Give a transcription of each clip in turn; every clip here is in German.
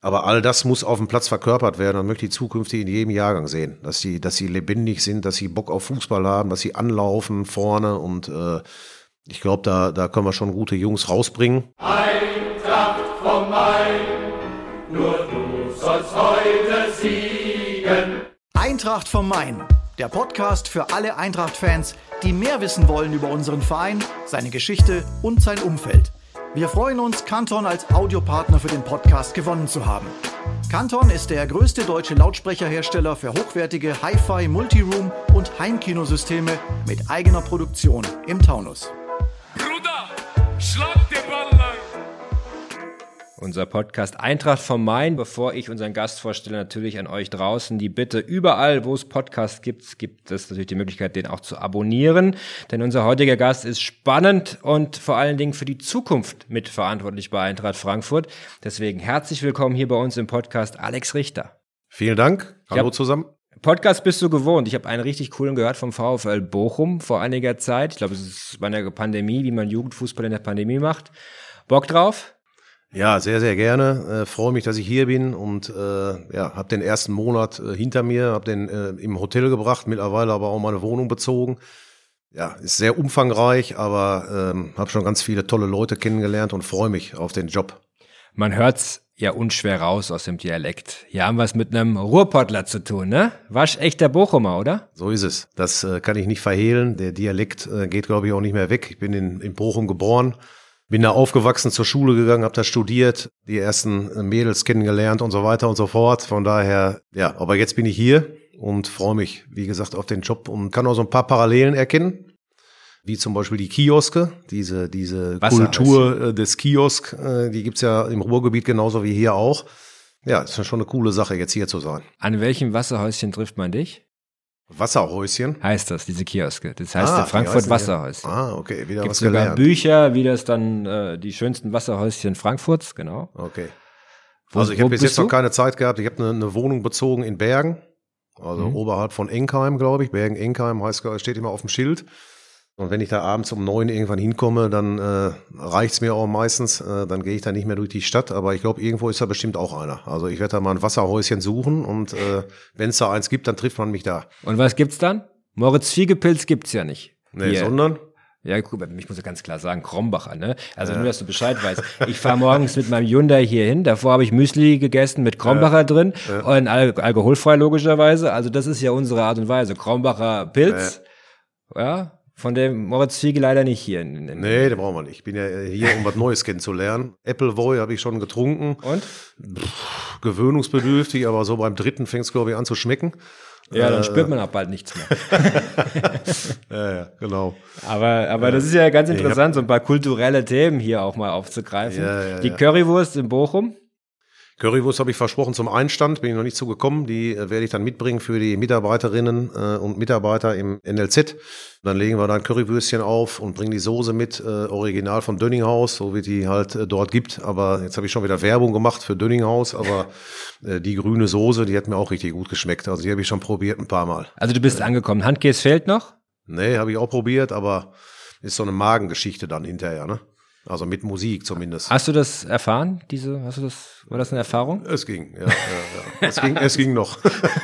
Aber all das muss auf dem Platz verkörpert werden und möchte ich zukünftig in jedem Jahrgang sehen. Dass sie, dass sie lebendig sind, dass sie Bock auf Fußball haben, dass sie anlaufen vorne und äh, ich glaube, da, da können wir schon gute Jungs rausbringen. Eintracht vom Main, nur du sollst heute siegen. Eintracht vom Main, der Podcast für alle Eintracht-Fans, die mehr wissen wollen über unseren Verein, seine Geschichte und sein Umfeld. Wir freuen uns, Canton als Audiopartner für den Podcast gewonnen zu haben. Canton ist der größte deutsche Lautsprecherhersteller für hochwertige Hi-Fi, Multiroom und Heimkinosysteme mit eigener Produktion im Taunus. Bruder, schlag. Unser Podcast Eintracht vom Main. Bevor ich unseren Gast vorstelle, natürlich an euch draußen die Bitte, überall, wo es Podcasts gibt, gibt es natürlich die Möglichkeit, den auch zu abonnieren. Denn unser heutiger Gast ist spannend und vor allen Dingen für die Zukunft mitverantwortlich bei Eintracht Frankfurt. Deswegen herzlich willkommen hier bei uns im Podcast Alex Richter. Vielen Dank. Hallo zusammen. Podcast bist du gewohnt. Ich habe einen richtig coolen gehört vom VfL Bochum vor einiger Zeit. Ich glaube, es ist bei der Pandemie, wie man Jugendfußball in der Pandemie macht. Bock drauf? Ja, sehr, sehr gerne. Äh, freue mich, dass ich hier bin und äh, ja, habe den ersten Monat äh, hinter mir, habe den äh, im Hotel gebracht, mittlerweile aber auch meine Wohnung bezogen. Ja, ist sehr umfangreich, aber ähm, habe schon ganz viele tolle Leute kennengelernt und freue mich auf den Job. Man hört's ja unschwer raus aus dem Dialekt. Hier haben wir es mit einem Ruhrpottler zu tun, ne? Waschechter Bochumer, oder? So ist es. Das äh, kann ich nicht verhehlen. Der Dialekt äh, geht, glaube ich, auch nicht mehr weg. Ich bin in, in Bochum geboren, bin da aufgewachsen, zur Schule gegangen, habe da studiert, die ersten äh, Mädels kennengelernt und so weiter und so fort. Von daher, ja, aber jetzt bin ich hier und freue mich, wie gesagt, auf den Job und kann auch so ein paar Parallelen erkennen. Wie zum Beispiel die Kioske, diese, diese. Kultur äh, des Kiosk, äh, die gibt's ja im Ruhrgebiet genauso wie hier auch. Ja, ist schon eine coole Sache, jetzt hier zu sein. An welchem Wasserhäuschen trifft man dich? Wasserhäuschen. Heißt das, diese Kioske. Das heißt Ah, Frankfurt Wasserhäuschen. Ah, okay, wieder Gibt was sogar gelernt. Bücher, wie das dann äh, die schönsten Wasserhäuschen Frankfurts, genau. Okay. Wo- also ich habe bis jetzt noch du? keine Zeit gehabt. Ich habe eine, eine Wohnung bezogen in Bergen, also Mhm. oberhalb von Enkheim, glaube ich. Bergen-Enkheim heißt, steht immer auf dem Schild. Und wenn ich da abends um neun irgendwann hinkomme, dann äh, reicht's mir auch meistens. Äh, dann gehe ich da nicht mehr durch die Stadt. Aber ich glaube, irgendwo ist da bestimmt auch einer. Also ich werde da mal ein Wasserhäuschen suchen und äh, wenn es da eins gibt, dann trifft man mich da. Und was gibt's dann? Moritz Fiegepilz gibt's ja nicht. Nee, Hier. sondern Ja, guck, mal, ich muss ja ganz klar sagen, Krombacher, ne? Also nur, dass du Bescheid weißt. Ich fahre morgens mit meinem Hyundai hier hin. Davor habe ich Müsli gegessen mit Krombacher drin und al alkoholfrei logischerweise. Also das ist ja unsere Art und Weise. Krombacher Pilz, ja, von dem Moritz Fiege leider nicht hier. Nee, den brauchen wir nicht. Ich bin ja äh, hier, um was Neues kennenzulernen. Appleboy habe ich schon getrunken. Und? Gewöhnungsbedürftig, aber so beim dritten fängt es, glaube ich, an zu schmecken. Ja, Äh, dann spürt man auch bald nichts mehr. Ja, ja, genau. Aber, aber das ist ja ganz interessant, so ein paar kulturelle Themen hier auch mal aufzugreifen. Ja, ja, Die. Currywurst in Bochum. Currywurst habe ich versprochen zum Einstand, bin ich noch nicht zugekommen. Die äh, werde ich dann mitbringen für die Mitarbeiterinnen äh, und Mitarbeiter im NLZ. Dann legen wir da ein Currywürstchen auf und bringen die Soße mit, äh, original von Dönninghaus, so wie die halt äh, dort gibt. Aber jetzt habe ich schon wieder Werbung gemacht für Dönninghaus, aber äh, die grüne Soße, die hat mir auch richtig gut geschmeckt. Also die habe ich schon probiert ein paar Mal. Also du bist angekommen. Handkäse fehlt noch? Nee, habe ich auch probiert, aber ist so eine Magengeschichte dann hinterher, ne? Also mit Musik zumindest. Hast du das erfahren? Diese, hast du das, war das eine Erfahrung? Es ging, ja, ja, ja. Es ging, es ging noch.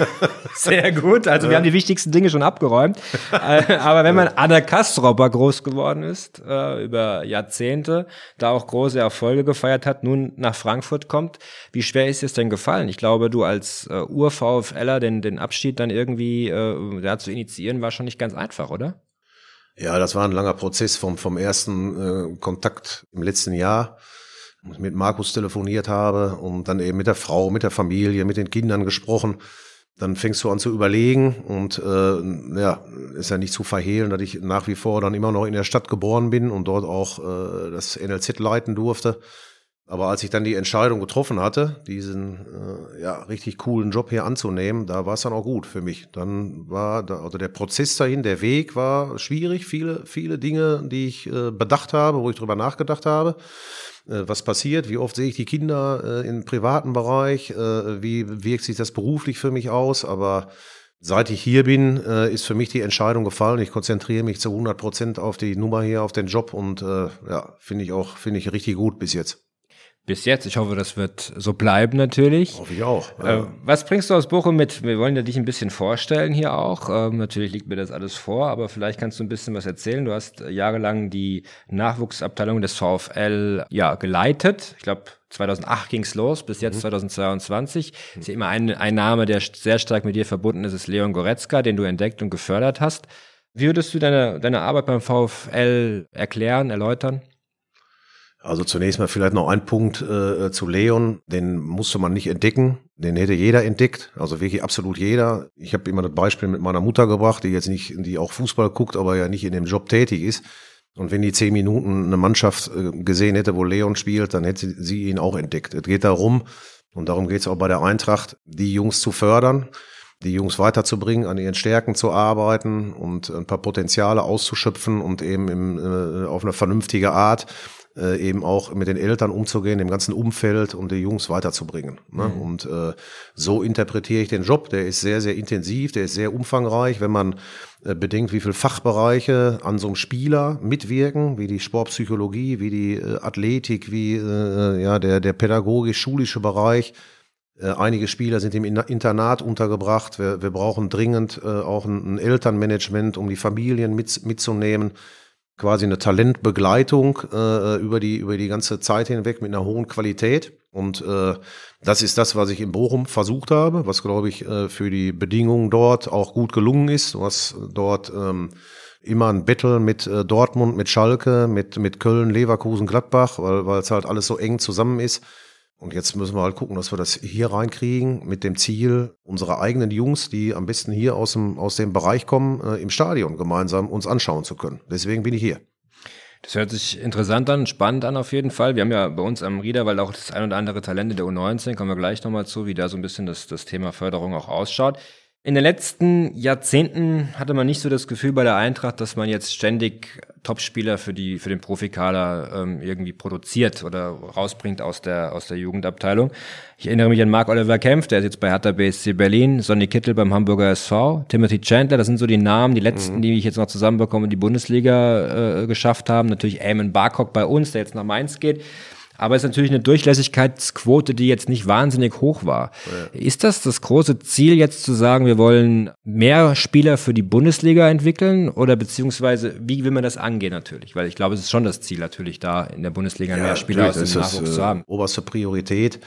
Sehr gut. Also wir haben die wichtigsten Dinge schon abgeräumt. Äh, Aber wenn man Anna Kastropper groß geworden ist, äh, über Jahrzehnte, da auch große Erfolge gefeiert hat, nun nach Frankfurt kommt, wie schwer ist es denn gefallen? Ich glaube, du als äh, Ur-VfLer den, den Abschied dann irgendwie äh, da zu initiieren, war schon nicht ganz einfach, oder? Ja, das war ein langer Prozess vom, vom ersten äh, Kontakt im letzten Jahr, wo ich mit Markus telefoniert habe und dann eben mit der Frau, mit der Familie, mit den Kindern gesprochen. Dann fängst du an zu überlegen und äh, ja, ist ja nicht zu verhehlen, dass ich nach wie vor dann immer noch in der Stadt geboren bin und dort auch äh, das NLZ leiten durfte. Aber als ich dann die Entscheidung getroffen hatte, diesen äh, ja richtig coolen Job hier anzunehmen, da war es dann auch gut für mich. Dann war da, also der Prozess dahin, der Weg war schwierig, viele viele Dinge, die ich äh, bedacht habe, wo ich drüber nachgedacht habe, äh, was passiert, wie oft sehe ich die Kinder äh, im privaten Bereich, äh, wie wirkt sich das beruflich für mich aus, aber Seit ich hier bin, äh, ist für mich die Entscheidung gefallen. Ich konzentriere mich zu 100 Prozent auf die Nummer hier, auf den Job und äh, ja, finde ich auch, finde ich richtig gut bis jetzt. Bis jetzt. Ich hoffe, das wird so bleiben natürlich. Hoffe ich auch. Äh, was bringst du aus Bochum mit? Wir wollen ja dich ein bisschen vorstellen hier auch. Ähm, natürlich liegt mir das alles vor, aber vielleicht kannst du ein bisschen was erzählen. Du hast jahrelang die Nachwuchsabteilung des VfL ja geleitet. Ich glaube, 2008 ging's los, bis jetzt mhm. 2022. Mhm. Ist ja immer ein, ein Name, der sehr stark mit dir verbunden ist, ist Leon Goretzka, den du entdeckt und gefördert hast. Wie würdest du deine, deine Arbeit beim VfL erklären, erläutern? Also zunächst mal vielleicht noch ein Punkt äh, zu Leon, den musste man nicht entdecken, den hätte jeder entdeckt, also wirklich absolut jeder. Ich habe immer das Beispiel mit meiner Mutter gebracht, die jetzt nicht, die auch Fußball guckt, aber ja nicht in dem Job tätig ist. Und wenn die zehn Minuten eine Mannschaft äh, gesehen hätte, wo Leon spielt, dann hätte sie ihn auch entdeckt. Es geht darum, und darum geht es auch bei der Eintracht, die Jungs zu fördern, die Jungs weiterzubringen, an ihren Stärken zu arbeiten und ein paar Potenziale auszuschöpfen und eben im, äh, auf eine vernünftige Art äh, eben auch mit den Eltern umzugehen, dem ganzen Umfeld und die Jungs weiterzubringen. Ne? Mhm. Und äh, so interpretiere ich den Job. Der ist sehr, sehr intensiv, der ist sehr umfangreich. Wenn man äh, bedenkt, wie viele Fachbereiche an so einem Spieler mitwirken, wie die Sportpsychologie, wie die äh, Athletik, wie äh, ja der, der pädagogisch-schulische Bereich, äh, Einige Spieler sind im Internat untergebracht. Wir, wir brauchen dringend äh, auch ein, ein, Elternmanagement, um die Familien mit, mitzunehmen quasi eine Talentbegleitung äh, über die über die ganze Zeit hinweg mit einer hohen Qualität. Und äh, das ist das, was ich in Bochum versucht habe, was glaube ich äh, für die Bedingungen dort auch gut gelungen ist, was dort ähm, immer ein Battle mit äh, Dortmund, mit Schalke, mit mit Köln, Leverkusen, Gladbach, weil weil es halt alles so eng zusammen ist und jetzt müssen wir halt gucken, dass wir das hier reinkriegen mit dem Ziel, unsere eigenen Jungs, die am besten hier aus dem, aus dem Bereich kommen, äh, im Stadion gemeinsam uns anschauen zu können. Deswegen bin ich hier. Das hört sich interessant an, spannend an auf jeden Fall. Wir haben ja bei uns am Riederwald auch das ein oder andere Talente der U19, kommen wir gleich nochmal zu, wie da so ein bisschen das, das Thema Förderung auch ausschaut. In den letzten Jahrzehnten hatte man nicht so das Gefühl bei der Eintracht, dass man jetzt ständig Topspieler für die für den Profikader ähm, irgendwie produziert oder rausbringt aus der aus der Jugendabteilung. Ich erinnere mich an Mark Oliver Kempf, der ist jetzt bei Hertha BSC Berlin, Sonny Kittel beim Hamburger SV, Timothy Chandler, das sind so die Namen, die letzten, mhm. die ich jetzt noch zusammenbekomme, die Bundesliga äh, geschafft haben. Natürlich Eamon Barcock bei uns, der jetzt nach Mainz geht. Aber es ist natürlich eine Durchlässigkeitsquote, die jetzt nicht wahnsinnig hoch war. Ja. Ist das das große Ziel jetzt zu sagen, wir wollen mehr Spieler für die Bundesliga entwickeln oder beziehungsweise wie will man das angehen natürlich? Weil ich glaube, es ist schon das Ziel natürlich da in der Bundesliga ja, mehr Spieler aus dem Nachwuchs ist, zu haben. Äh, oberste Priorität.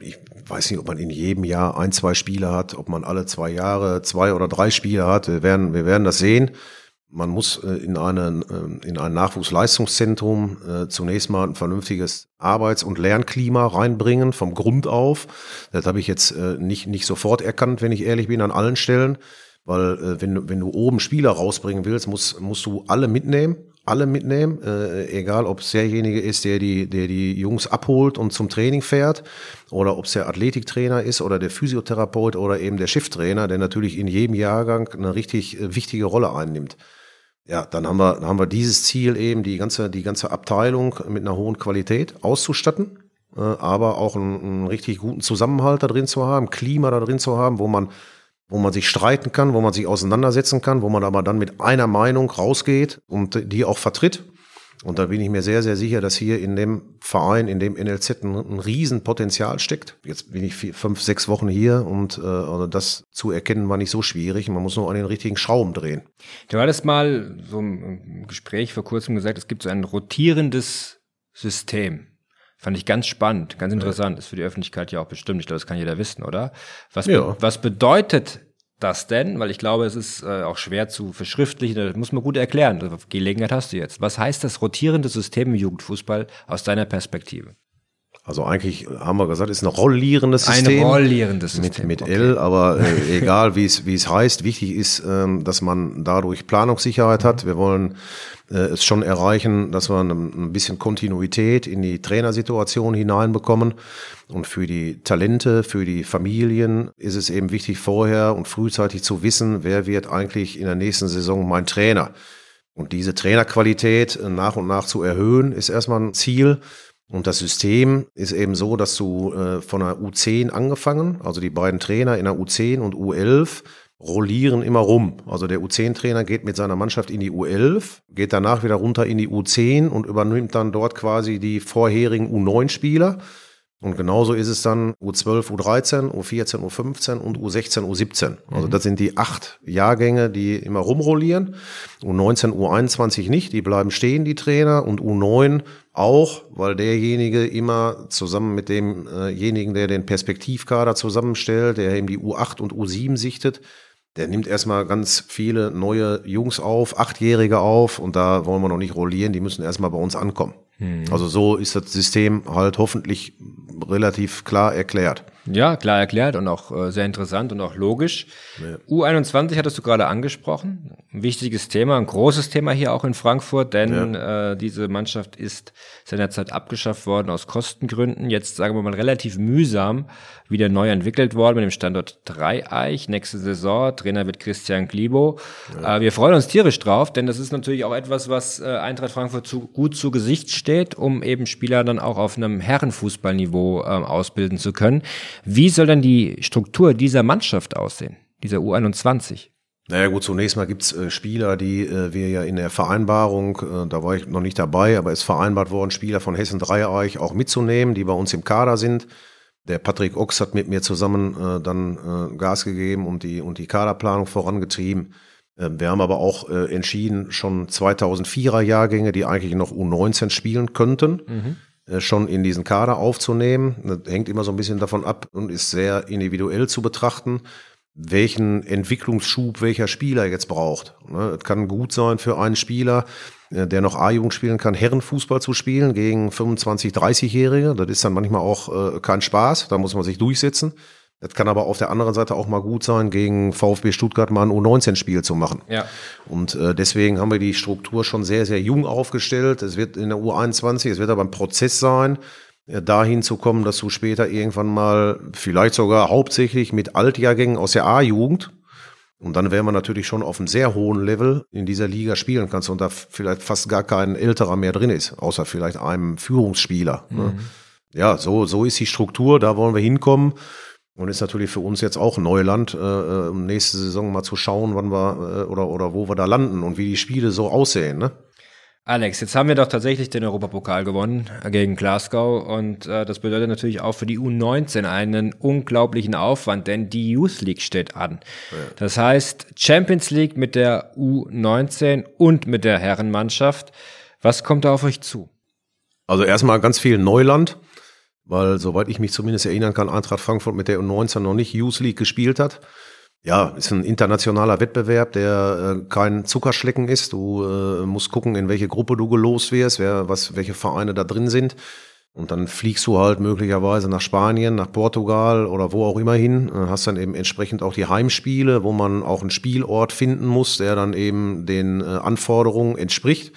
Ich weiß nicht, ob man in jedem Jahr ein, zwei Spiele hat, ob man alle zwei Jahre zwei oder drei Spiele hat. Wir werden, wir werden das sehen man muss äh, in, einen, äh, in ein Nachwuchsleistungszentrum äh, zunächst mal ein vernünftiges Arbeits- und Lernklima reinbringen, vom Grund auf. Das habe ich jetzt nicht, nicht sofort erkannt, wenn ich ehrlich bin, an allen Stellen. Weil wenn, wenn du oben Spieler rausbringen willst, musst, musst du alle mitnehmen, alle mitnehmen, äh, egal ob es derjenige ist, der die, der die Jungs abholt und zum Training fährt, oder ob es der Athletiktrainer ist oder der Physiotherapeut oder eben der Schifftrainer, der natürlich in jedem Jahrgang eine richtig wichtige Rolle einnimmt ja, dann haben wir, haben wir dieses Ziel eben, die ganze, die ganze Abteilung mit einer hohen Qualität auszustatten, äh, aber auch einen, einen richtig guten Zusammenhalt da drin zu haben, Klima da drin zu haben, wo man, wo man sich streiten kann, wo man sich auseinandersetzen kann, wo man aber dann mit einer Meinung rausgeht und die auch vertritt. Und da bin ich mir sehr, sehr sicher, dass hier in dem Verein, in dem NLZ ein, ein Riesenpotenzial steckt. Jetzt bin ich vier, fünf, sechs Wochen hier und äh, also das zu erkennen war nicht so schwierig. Man muss nur an den richtigen Schrauben drehen. Du hattest mal so im Gespräch vor kurzem gesagt, es gibt so ein rotierendes System. Fand ich ganz spannend, ganz interessant. Ist für die Öffentlichkeit ja auch bestimmt. Ich glaube, das kann jeder wissen, oder? Was, ja. be was bedeutet das denn? Weil ich glaube, es ist äh, auch schwer zu verschriftlichen, das muss man gut erklären. Gelegenheit hast du jetzt. Was heißt das rotierende System im Jugendfußball aus deiner Perspektive? Also eigentlich haben wir gesagt, ist ein rollierendes System. Ein rollierendes System. Mit, mit okay. L, aber äh, egal wie es wie es heißt, wichtig ist, ähm, dass man dadurch Planungssicherheit hat. Wir wollen es schon erreichen, dass wir ein, bisschen Kontinuität in die Trainersituation hineinbekommen. Und für die Talente, für die Familien ist es eben wichtig, vorher und frühzeitig zu wissen, wer wird eigentlich in der nächsten Saison mein Trainer. Und diese Trainerqualität nach und nach zu erhöhen, ist erstmal ein Ziel. Und das System ist eben so, dass du äh, von der U10 angefangen, also die beiden Trainer in der U10 und U11, rollieren immer rum. Also der U10-Trainer geht mit seiner Mannschaft in die U11, geht danach wieder runter in die U10 und übernimmt dann dort quasi die vorherigen U9-Spieler. Und genauso ist es dann U12, U13, U14, U15 und U16, U17. Also das sind die acht Jahrgänge, die immer rumrollieren. U19, U21 nicht, die bleiben stehen, die Trainer. Und U9 auch, weil derjenige immer zusammen mit demjenigen, der den Perspektivkader zusammenstellt, der eben die U8 und U7 sichtet, der nimmt erstmal ganz viele neue Jungs auf, Achtjährige auf und da wollen wir noch nicht rollieren, die müssen erstmal bei uns ankommen. Also so ist das System halt hoffentlich relativ klar erklärt. Ja, klar erklärt und auch äh, sehr interessant und auch logisch. U21 hattest du gerade angesprochen. Ein wichtiges Thema, ein großes Thema hier auch in Frankfurt, denn äh, diese Mannschaft ist seinerzeit abgeschafft worden aus Kostengründen. Jetzt sagen wir mal relativ mühsam wieder neu entwickelt worden mit dem Standort Dreieich. Nächste Saison, Trainer wird Christian Glibo. Äh, wir freuen uns tierisch drauf, denn das ist natürlich auch etwas, was äh, Eintracht Frankfurt zu, gut zu Gesicht steht, um eben Spieler dann auch auf einem Herrenfußballniveau äh, ausbilden zu können. Wie soll denn die Struktur dieser Mannschaft aussehen, dieser U21? Naja gut, zunächst mal gibt's äh, Spieler, die äh, wir ja in der Vereinbarung, äh, da war ich noch nicht dabei, aber es ist vereinbart worden, Spieler von Hessen Dreieich auch mitzunehmen, die bei uns im Kader sind. Der Patrick Ochs hat mit mir zusammen äh, dann äh, Gas gegeben und die, und die Kaderplanung vorangetrieben. Äh, wir haben aber auch entschieden, schon 2004er Jahrgänge, die eigentlich noch U19 spielen könnten, äh, schon in diesen Kader aufzunehmen. Das hängt immer so ein bisschen davon ab und ist sehr individuell zu betrachten, welchen Entwicklungsschub welcher Spieler jetzt braucht. Ne, Es kann gut sein für einen Spieler, äh, der noch A-Jugend spielen kann, Herrenfußball zu spielen gegen 25, 30-Jährige. Das ist dann manchmal auch äh, kein Spaß, da muss man sich durchsetzen. Das kann aber auf der anderen Seite auch mal gut sein, gegen VfB Stuttgart mal ein U19-Spiel zu machen. Ja. Und äh, deswegen haben wir die Struktur schon sehr, sehr jung aufgestellt. Es wird in der U21, es wird aber ein Prozess sein, äh, dahin zu kommen, dass du später irgendwann mal vielleicht sogar hauptsächlich mit Altjahrgängen aus der A-Jugend und dann wäre man natürlich schon auf einem sehr hohen Level in dieser Liga spielen kannst und da vielleicht fast gar kein älterer mehr drin ist, außer vielleicht einem Führungsspieler. Ne? Ja, so, so ist die Struktur, da wollen wir hinkommen. Und ist natürlich für uns jetzt auch Neuland, äh, äh, um nächste Saison mal zu schauen, wann wir äh, oder, oder wo wir da landen und wie die Spiele so aussehen. Ne? Alex, jetzt haben wir doch tatsächlich den Europapokal gewonnen gegen Glasgow und äh, das bedeutet natürlich auch für die U19 einen unglaublichen Aufwand, denn die Youth League steht an. Das heißt Champions League mit der U19 und mit der Herrenmannschaft. Was kommt da auf euch zu? Also erstmal ganz viel Neuland, weil soweit ich mich zumindest erinnern kann, Eintracht Frankfurt mit der U19 noch nicht Youth League gespielt hat. Ja, ist ein internationaler Wettbewerb, der äh, kein Zuckerschlecken ist. Du äh, musst gucken, in welche Gruppe du gelost wirst, wer, was, welche Vereine da drin sind. Und dann fliegst du halt möglicherweise nach Spanien, nach Portugal oder wo auch immer hin. Äh, Hast dann eben entsprechend auch die Heimspiele, wo man auch einen Spielort finden muss, der dann eben den äh, Anforderungen entspricht.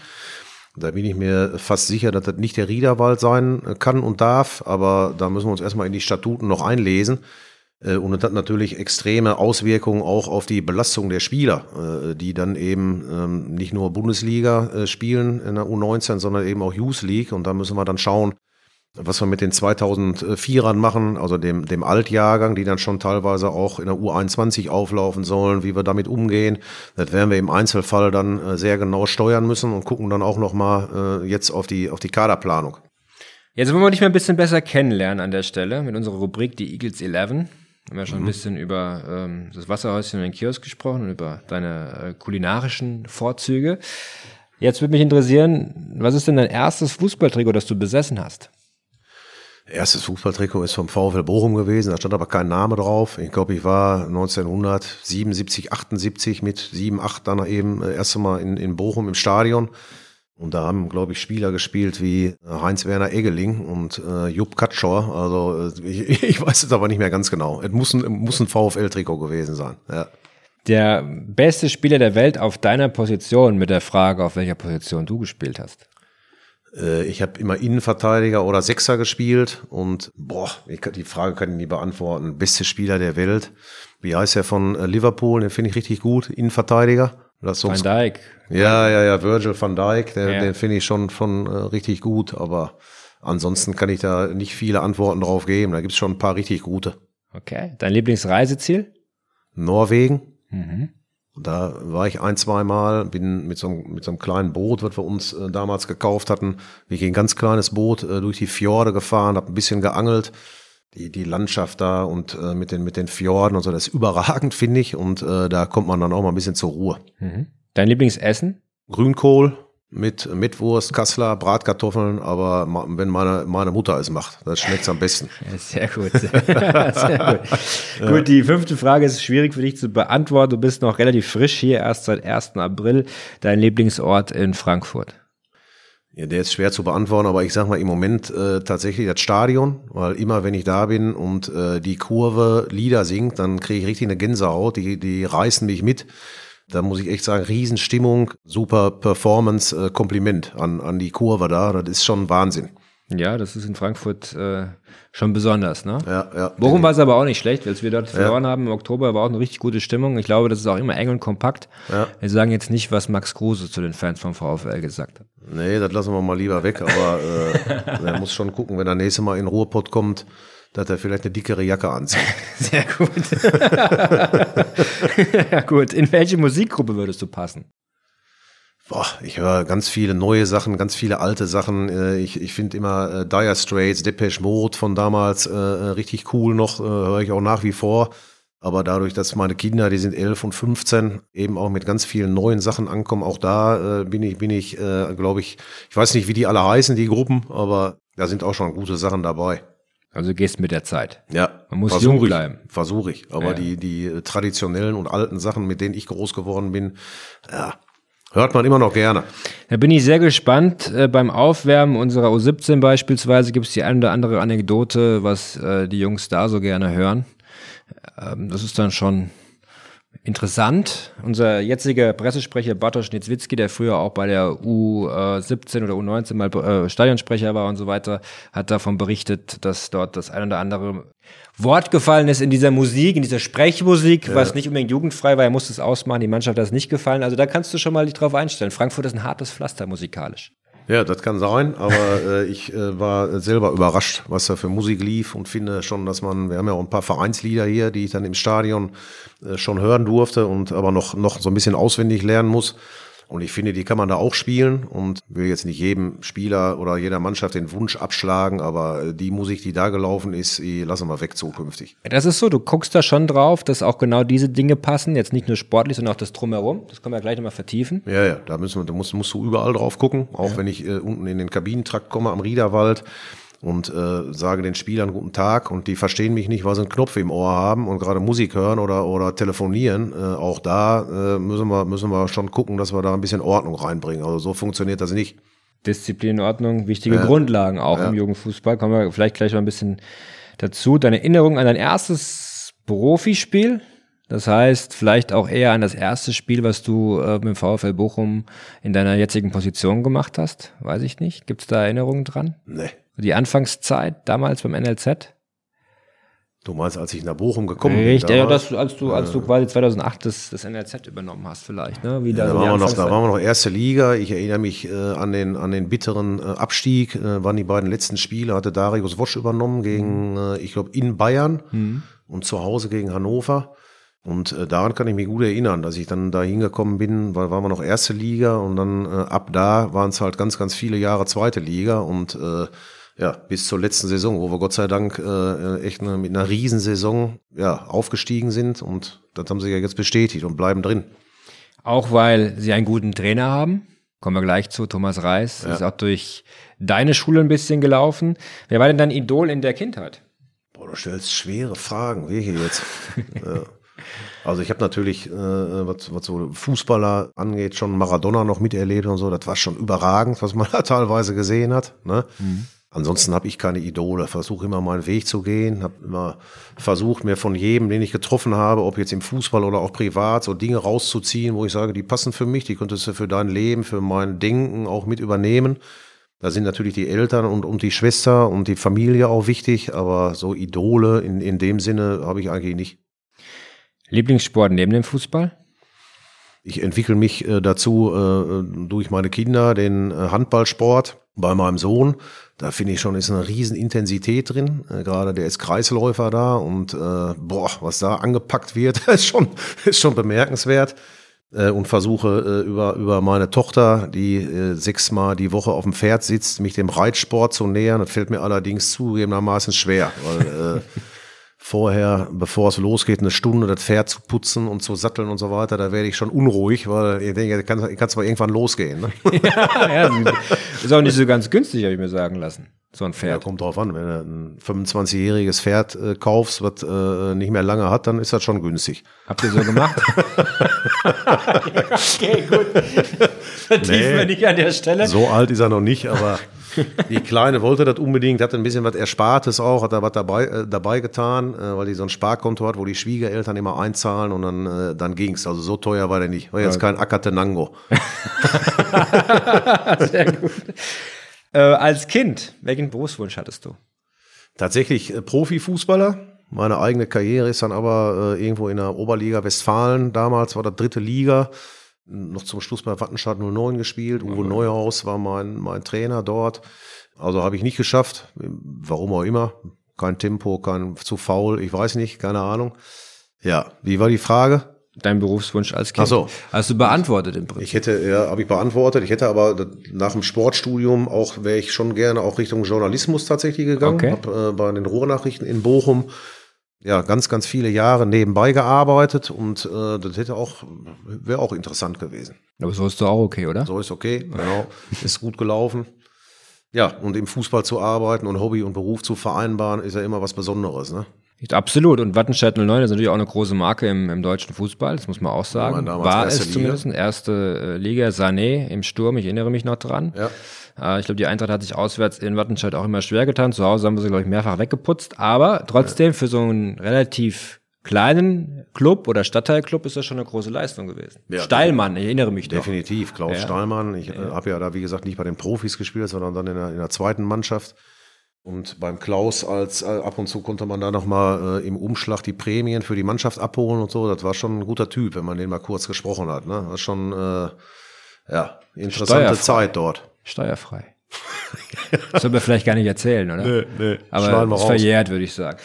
Da bin ich mir fast sicher, dass das nicht der Riederwald sein äh, kann und darf, aber da müssen wir uns erstmal in die Statuten noch einlesen. Äh, Und das hat natürlich extreme Auswirkungen auch auf die Belastung der Spieler, äh, die dann eben ähm, nicht nur Bundesliga spielen in der U19, sondern eben auch Youth League. Und da müssen wir dann schauen, was wir mit den 2004ern machen, also dem, dem Altjahrgang, die dann schon teilweise auch in der U21 auflaufen sollen, wie wir damit umgehen. Das werden wir im Einzelfall dann äh, sehr genau steuern müssen und gucken dann auch nochmal äh, jetzt auf die, auf die Kaderplanung. Jetzt wollen wir dich mal ein bisschen besser kennenlernen an der Stelle mit unserer Rubrik die Eagles 11. Haben ja schon ein bisschen über ähm, das Wasserhäuschen und den Kiosk gesprochen und über deine äh, kulinarischen Vorzüge. Jetzt würde mich interessieren, was ist denn dein erstes Fußballtrikot, das du besessen hast? Erstes Fußballtrikot ist vom VfL Bochum gewesen, da stand aber kein Name drauf. Ich glaube, ich war 1977, 78 mit 7, 8 dann eben äh, erst Mal in, in Bochum im Stadion. Und da haben, glaube ich, Spieler gespielt wie äh, Heinz-Werner Eggeling und äh, Jupp Katschor. Also äh, ich, ich weiß es aber nicht mehr ganz genau. Es muss ein, muss ein VfL-Trikot gewesen sein. Ja. Der beste Spieler der Welt auf deiner Position mit der Frage, auf welcher Position du gespielt hast. Äh, Ich habe immer Innenverteidiger oder Sechser gespielt und boah, ich, die Frage kann ich nie beantworten. Beste Spieler der Welt. Wie heißt der von äh, Liverpool? Den finde ich richtig gut. Innenverteidiger. Das Van Dijk. Ja, ja, ja, Virgil van Dijk, der, Ja. den finde ich schon, schon äh, richtig gut, aber ansonsten kann ich da nicht viele Antworten drauf geben. Da gibt's schon ein paar richtig gute. Okay. Dein Lieblingsreiseziel? Norwegen, Da war ich ein, zwei Mal, bin mit so, einem, mit so einem kleinen Boot, was wir uns äh, damals gekauft hatten, bin ich ein ganz kleines Boot äh, durch die Fjorde gefahren, habe ein bisschen geangelt. Die, die Landschaft da und äh, mit, den, mit den Fjorden und so, das ist überragend, finde ich. Und äh, da kommt man dann auch mal ein bisschen zur Ruhe. Dein Lieblingsessen? Grünkohl mit Mitwurst, Kassler, Bratkartoffeln, aber wenn meine, meine Mutter es macht, das schmeckt's am besten. Ja, sehr gut. sehr gut. Gut, die fünfte Frage ist schwierig für dich zu beantworten. Du bist noch relativ frisch hier, erst seit 1. April. Dein Lieblingsort in Frankfurt? Ja, der ist schwer zu beantworten, aber ich sag mal im Moment äh, tatsächlich das Stadion, weil immer wenn ich da bin und äh, die Kurve Lieder singt, dann kriege ich richtig eine Gänsehaut, die, die reißen mich mit. Da muss ich echt sagen, Riesenstimmung, super Performance, äh, Kompliment an, an die Kurve da, das ist schon Wahnsinn. Ja, das ist in Frankfurt äh, schon besonders, ne? Ja, ja. Bochum war es aber auch nicht schlecht, als wir dort verloren haben im Oktober, war auch eine richtig gute Stimmung. Ich glaube, das ist auch immer eng und kompakt. Ja. Wir sagen jetzt nicht, was Max Kruse zu den Fans vom VfL gesagt hat. Nee, das lassen wir mal lieber weg, aber äh, er muss schon gucken, wenn er nächste Mal in Ruhrpott dass er vielleicht eine dickere Jacke anzieht. Sehr gut. ja, gut. In welche Musikgruppe würdest du passen? Boah, ich höre ganz viele neue Sachen, ganz viele alte Sachen. Äh, Ich, ich finde immer äh, Dire Straits, Depeche Mode von damals äh, äh, richtig cool noch, äh, höre ich auch nach wie vor. Aber dadurch, dass meine Kinder, die sind 11 und 15, eben auch mit ganz vielen neuen Sachen ankommen, auch da äh, bin ich, bin ich, äh, glaube ich, ich weiß nicht, wie die alle heißen, die Gruppen, aber da sind auch schon gute Sachen dabei. Also du gehst mit der Zeit. Ja, Man muss versuch jung ich, bleiben. Versuche ich. Aber Ja. die, die traditionellen und alten Sachen, mit denen ich groß geworden bin, ja, hört man immer noch gerne. Da bin ich sehr gespannt. Äh, beim Aufwärmen unserer U17 beispielsweise gibt es die eine oder andere Anekdote, was äh, die Jungs da so gerne hören. Ähm, das ist dann schon interessant. Unser jetziger Pressesprecher Bartosz Niedzwitzki, der früher auch bei der U17 oder U19 mal äh, Stadionsprecher war und so weiter, hat davon berichtet, dass dort das ein oder andere Wort gefallen ist in dieser Musik, in dieser Sprechmusik, was nicht unbedingt jugendfrei war. Er musste es ausmachen, die Mannschaft hat es nicht gefallen. Also da kannst du schon mal dich drauf einstellen. Frankfurt ist ein hartes Pflaster musikalisch. Ja, das kann sein, aber äh, ich äh, war selber überrascht, was da für Musik lief und finde schon, dass man, wir haben ja auch ein paar Vereinslieder hier, die ich dann im Stadion äh, schon hören durfte und aber noch, noch so ein bisschen auswendig lernen muss. Und ich finde, die kann man da auch spielen und will jetzt nicht jedem Spieler oder jeder Mannschaft den Wunsch abschlagen, aber äh, die Musik, die da gelaufen ist, die lassen wir weg zukünftig. Das ist so, du guckst da schon drauf, dass auch genau diese Dinge passen. Jetzt nicht nur sportlich, sondern auch das Drumherum. Das können wir gleich nochmal vertiefen. Ja, ja, da müssen wir, da musst, musst du überall drauf gucken, auch wenn ich äh, unten in den Kabinentrakt komme am Riederwald und äh, sage den Spielern guten Tag und die verstehen mich nicht, weil sie einen Knopf im Ohr haben und gerade Musik hören oder oder telefonieren. Äh, auch da äh, müssen wir müssen wir schon gucken, dass wir da ein bisschen Ordnung reinbringen. Also so funktioniert das nicht. Disziplin, Ordnung, wichtige Grundlagen auch im Jugendfußball. Kommen wir vielleicht gleich mal ein bisschen dazu. Deine Erinnerung an dein erstes Profispiel? Das heißt, vielleicht auch eher an das erste Spiel, was du äh, mit dem VfL Bochum in deiner jetzigen Position gemacht hast? Weiß ich nicht. Gibt es da Erinnerungen dran? Nee. Die Anfangszeit damals beim NLZ? Du meinst, als ich nach Bochum gekommen Richtig, bin? ja, damals? das, als du, als du quasi 2008 das, das NLZ übernommen hast, vielleicht, ne? Wie Da, so die waren wir noch, da waren wir noch erste Liga. Ich erinnere mich äh, an, den, an den bitteren äh, Abstieg. Äh, waren die beiden letzten Spiele, hatte Darius Wosch übernommen gegen, äh, ich glaube, in Bayern und zu Hause gegen Hannover. Und äh, daran kann ich mich gut erinnern, dass ich dann da hingekommen bin, weil waren wir noch erste Liga und dann äh, ab da waren es halt ganz, ganz viele Jahre zweite Liga und äh, ja, bis zur letzten Saison, wo wir Gott sei Dank äh, echt eine, mit einer Riesensaison ja, aufgestiegen sind und das haben sie ja jetzt bestätigt und bleiben drin. Auch weil sie einen guten Trainer haben. Kommen wir gleich zu. Thomas Reis ist auch durch deine Schule ein bisschen gelaufen. Wer war denn dein Idol in der Kindheit? Boah, du stellst schwere Fragen, wie hier jetzt. ja. Also ich habe natürlich, äh, was, was so Fußballer angeht, schon Maradona noch miterlebt und so. Das war schon überragend, was man da teilweise gesehen hat. Ne? Ansonsten habe ich keine Idole. Versuche immer meinen Weg zu gehen. Habe immer versucht, mir von jedem, den ich getroffen habe, ob jetzt im Fußball oder auch privat, so Dinge rauszuziehen, wo ich sage, die passen für mich, die könntest du für dein Leben, für mein Denken auch mit übernehmen. Da sind natürlich die Eltern und, und die Schwester und die Familie auch wichtig, aber so Idole in, in dem Sinne habe ich eigentlich nicht. Lieblingssport neben dem Fußball? Ich entwickle mich äh, dazu äh, durch meine Kinder, den äh, Handballsport. Bei meinem Sohn, da finde ich schon, ist eine riesen Intensität drin. Äh, Gerade der ist Kreisläufer da und äh, boah, was da angepackt wird, ist schon, ist schon bemerkenswert. Äh, und versuche äh, über, über meine Tochter, die äh, sechsmal die Woche auf dem Pferd sitzt, mich dem Reitsport zu nähern. Das fällt mir allerdings zugegebenermaßen schwer, weil äh, vorher, bevor es losgeht, eine Stunde das Pferd zu putzen und zu satteln und so weiter, da werde ich schon unruhig, weil ich denke, kann es mal irgendwann losgehen. Ne? ja, ja, ist auch nicht so ganz günstig, habe ich mir sagen lassen. So ein Ja, Pferd. kommt drauf an, wenn du ein 25-jähriges Pferd äh, kaufst, was äh, nicht mehr lange hat, dann ist das schon günstig. Habt ihr so gemacht? okay, gut. Vertiefen wir nicht an der Stelle. So alt ist er noch nicht, aber die Kleine wollte das unbedingt, hat ein bisschen was Erspartes auch, hat da was dabei, äh, dabei getan, äh, weil die so ein Sparkonto hat, wo die Schwiegereltern immer einzahlen und dann, äh, dann ging's. Also so teuer war der nicht. War jetzt kein Akatenango. Sehr gut. Äh, als Kind, welchen Berufswunsch hattest du? Tatsächlich äh, Profifußballer. Meine eigene Karriere ist dann aber äh, irgendwo in der Oberliga Westfalen. Damals war das dritte Liga. Noch zum Schluss bei Wattenstadt 09 gespielt. Uwe Neuhaus war mein, mein Trainer dort. Also habe ich nicht geschafft. Warum auch immer. Kein Tempo, kein zu faul. Ich weiß nicht, keine Ahnung. Ja, wie war die Frage? Dein Berufswunsch als Kind? Ach so. Hast du beantwortet im Prinzip. Ich hätte, ja, habe ich beantwortet. Ich hätte aber nach dem Sportstudium auch, wäre ich schon gerne auch Richtung Journalismus tatsächlich gegangen. Okay. Hab äh, bei den Ruhrnachrichten in Bochum ja ganz, ganz viele Jahre nebenbei gearbeitet und äh, das hätte auch, wäre auch interessant gewesen. Aber so ist doch auch okay, oder? So ist okay, genau, ist gut gelaufen. Ja, und im Fußball zu arbeiten und Hobby und Beruf zu vereinbaren, ist ja immer was Besonderes, ne? Absolut. Und Wattenscheid 09 ist natürlich auch eine große Marke im, im deutschen Fußball, das muss man auch sagen. damals War es Liga. zumindest. Erste äh, Liga, Sané im Sturm, ich erinnere mich noch dran. Ja. Äh, ich glaube, die Eintracht hat sich auswärts in Wattenscheid auch immer schwer getan. Zu Hause haben wir sie, glaube ich, mehrfach weggeputzt. Aber trotzdem für so einen relativ kleinen Club oder Stadtteilclub ist das schon eine große Leistung gewesen. Ja, Steilmann, ich erinnere mich doch. Definitiv, Klaus Ja. Stallmann. Ich äh, habe ja da, wie gesagt, nicht bei den Profis gespielt, sondern dann in der, in der zweiten Mannschaft. Und beim Klaus als äh, ab und zu konnte man da nochmal äh, im Umschlag die Prämien für die Mannschaft abholen und so. Das war schon ein guter Typ, wenn man den mal kurz gesprochen hat. Ne? Das war schon äh, ja, interessante Steuerfrei. Zeit dort. Steuerfrei. Das soll man vielleicht gar nicht erzählen, oder? Nee, nee. Aber wir ist verjährt, würde ich sagen.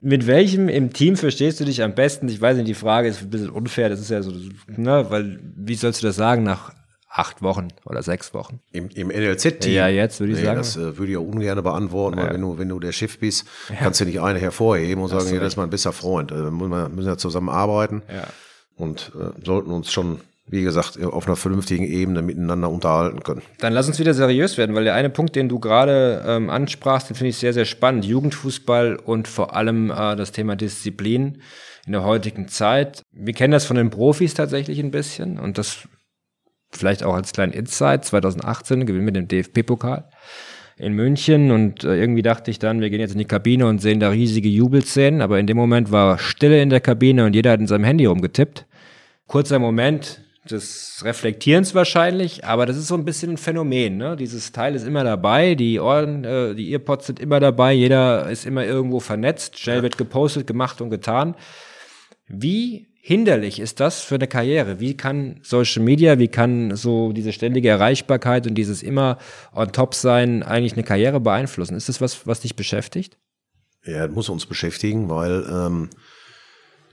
Mit welchem im Team verstehst du dich am besten? Ich weiß nicht, die Frage ist ein bisschen unfair. Das ist ja so, ne, weil, wie sollst du das sagen nach acht Wochen oder sechs Wochen? Im, im NLZ-Team. Ja, jetzt würde ich sagen. Das äh, würde ich auch ungern beantworten, weil wenn du, wenn du der Chef bist, kannst du nicht eine hervorheben und sagen, ja, das ist mein bester Freund. Äh, müssen wir müssen ja zusammen arbeiten Ja. und äh, sollten uns schon, wie gesagt, auf einer vernünftigen Ebene miteinander unterhalten können. Dann lass uns wieder seriös werden, weil der eine Punkt, den du gerade ähm, ansprachst, den finde ich sehr, sehr spannend. Jugendfußball und vor allem äh, das Thema Disziplin in der heutigen Zeit. Wir kennen das von den Profis tatsächlich ein bisschen und das vielleicht auch als kleinen Insight. 2018 gewinnen wir den DFB-Pokal in München und äh, irgendwie dachte ich dann, wir gehen jetzt in die Kabine und sehen da riesige Jubelszenen, aber in dem Moment war Stille in der Kabine und jeder hat in seinem Handy rumgetippt. Kurzer Moment des Reflektierens wahrscheinlich, aber das ist so ein bisschen ein Phänomen. Ne? Dieses Teil ist immer dabei, die Ohren, äh, die Earpods sind immer dabei, jeder ist immer irgendwo vernetzt, schnell wird gepostet, gemacht und getan. Wie hinderlich ist das für eine Karriere? Wie kann Social Media, wie kann so diese ständige Erreichbarkeit und dieses immer on top sein eigentlich eine Karriere beeinflussen? Ist das was, was dich beschäftigt? Ja, muss uns beschäftigen, weil ähm,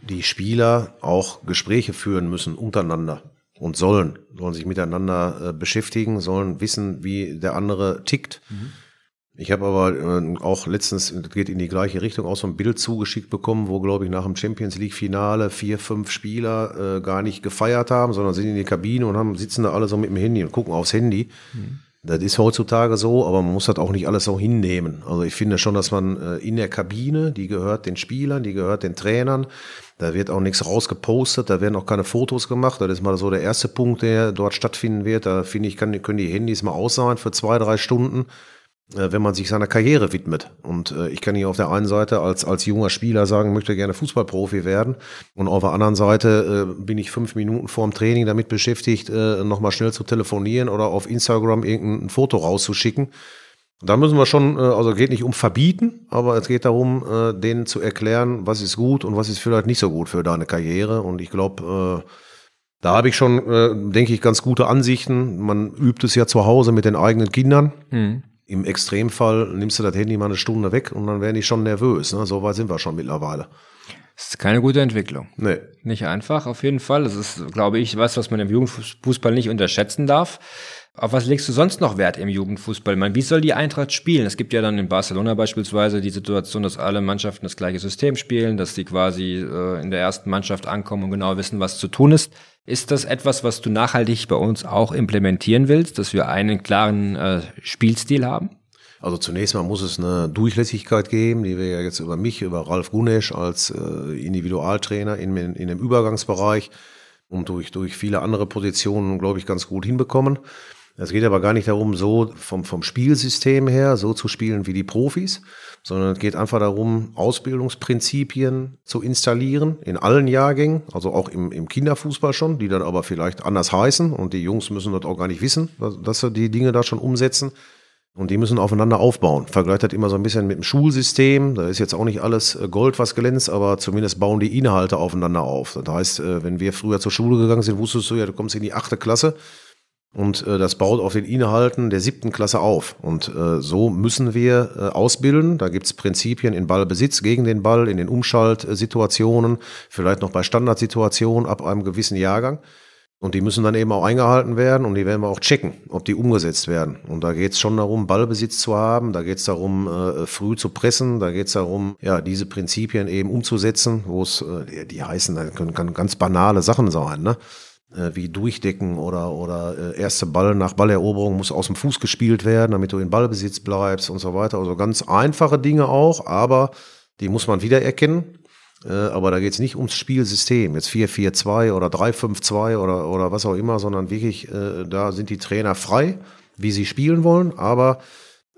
die Spieler auch Gespräche führen müssen untereinander und sollen, sollen sich miteinander äh, beschäftigen, sollen wissen, wie der andere tickt. Ich habe aber äh, auch letztens, das geht in die gleiche Richtung, auch so ein Bild zugeschickt bekommen, wo, glaube ich, nach dem Champions League-Finale vier, fünf Spieler äh, gar nicht gefeiert haben, sondern sind in die Kabine und haben, sitzen da alle so mit dem Handy und gucken aufs Handy. Das ist heutzutage so, aber man muss das auch nicht alles so hinnehmen. Also ich finde schon, dass man äh, in der Kabine, die gehört den Spielern, die gehört den Trainern, da wird auch nichts rausgepostet, da werden auch keine Fotos gemacht. Das ist mal so der erste Punkt, der dort stattfinden wird. Da finde ich, kann, können die Handys mal aus sein für zwei, drei Stunden wenn man sich seiner Karriere widmet. Und äh, ich kann hier auf der einen Seite als, als junger Spieler sagen, möchte gerne Fußballprofi werden. Und auf der anderen Seite äh, bin ich fünf Minuten vorm Training damit beschäftigt, äh, nochmal schnell zu telefonieren oder auf Instagram irgendein Foto rauszuschicken. Da müssen wir schon, äh, also geht nicht um verbieten, aber es geht darum, äh, denen zu erklären, was ist gut und was ist vielleicht nicht so gut für deine Karriere. Und ich glaube, äh, Da habe ich schon, äh, denke ich, ganz gute Ansichten. Man übt es ja zu Hause mit den eigenen Kindern. Mhm. Im Extremfall nimmst du das Handy mal eine Stunde weg und dann werden die schon nervös. Ne? So weit sind wir schon mittlerweile. Das ist keine gute Entwicklung. Nee. Nicht einfach, auf jeden Fall. Das ist, glaube ich, was, was man im Jugendfußball nicht unterschätzen darf. Auf was legst du sonst noch Wert im Jugendfußball? Meine, wie soll die Eintracht spielen? Es gibt ja dann in Barcelona beispielsweise die Situation, dass alle Mannschaften das gleiche System spielen, dass die quasi äh, in der ersten Mannschaft ankommen und genau wissen, was zu tun ist. Ist das etwas, was du nachhaltig bei uns auch implementieren willst, dass wir einen klaren äh, Spielstil haben? Also zunächst mal muss es eine Durchlässigkeit geben, die wir ja jetzt über mich, über Ralf Gunesch als äh, Individualtrainer in, in, in dem Übergangsbereich und durch, durch viele andere Positionen, glaube ich, ganz gut hinbekommen. Es geht aber gar nicht darum, so vom, vom Spielsystem her so zu spielen wie die Profis, sondern es geht einfach darum, Ausbildungsprinzipien zu installieren in allen Jahrgängen, also auch im, im Kinderfußball schon, die dann aber vielleicht anders heißen und die Jungs müssen dort auch gar nicht wissen, dass, dass sie die Dinge da schon umsetzen. Und die müssen aufeinander aufbauen. Vergleicht das immer so ein bisschen mit dem Schulsystem. Da ist jetzt auch nicht alles äh, Gold, was glänzt, aber zumindest bauen die Inhalte aufeinander auf. Das heißt, äh, wenn wir früher zur Schule gegangen sind, wusstest du ja, du kommst in die achte Klasse. Und äh, das baut auf den Inhalten der siebten Klasse auf. Und so müssen wir ausbilden. Da gibt's Prinzipien in Ballbesitz gegen den Ball, in den Umschaltsituationen, vielleicht noch bei Standardsituationen ab einem gewissen Jahrgang. Und die müssen dann eben auch eingehalten werden und die werden wir auch checken, ob die umgesetzt werden. Und da geht es schon darum, Ballbesitz zu haben, da geht es darum, äh, früh zu pressen, da geht es darum, ja, diese Prinzipien eben umzusetzen, wo es, äh, die heißen, das können, können ganz banale Sachen sein, ne? Äh, wie Durchdecken oder, oder äh, erste Ball nach Balleroberung muss aus dem Fuß gespielt werden, damit du in Ballbesitz bleibst und so weiter. Also ganz einfache Dinge auch, aber die muss man wiedererkennen äh, aber da geht es nicht ums Spielsystem, jetzt 4-4-2 oder 3-5-2 oder, oder was auch immer, sondern wirklich, da sind die Trainer frei, wie sie spielen wollen, aber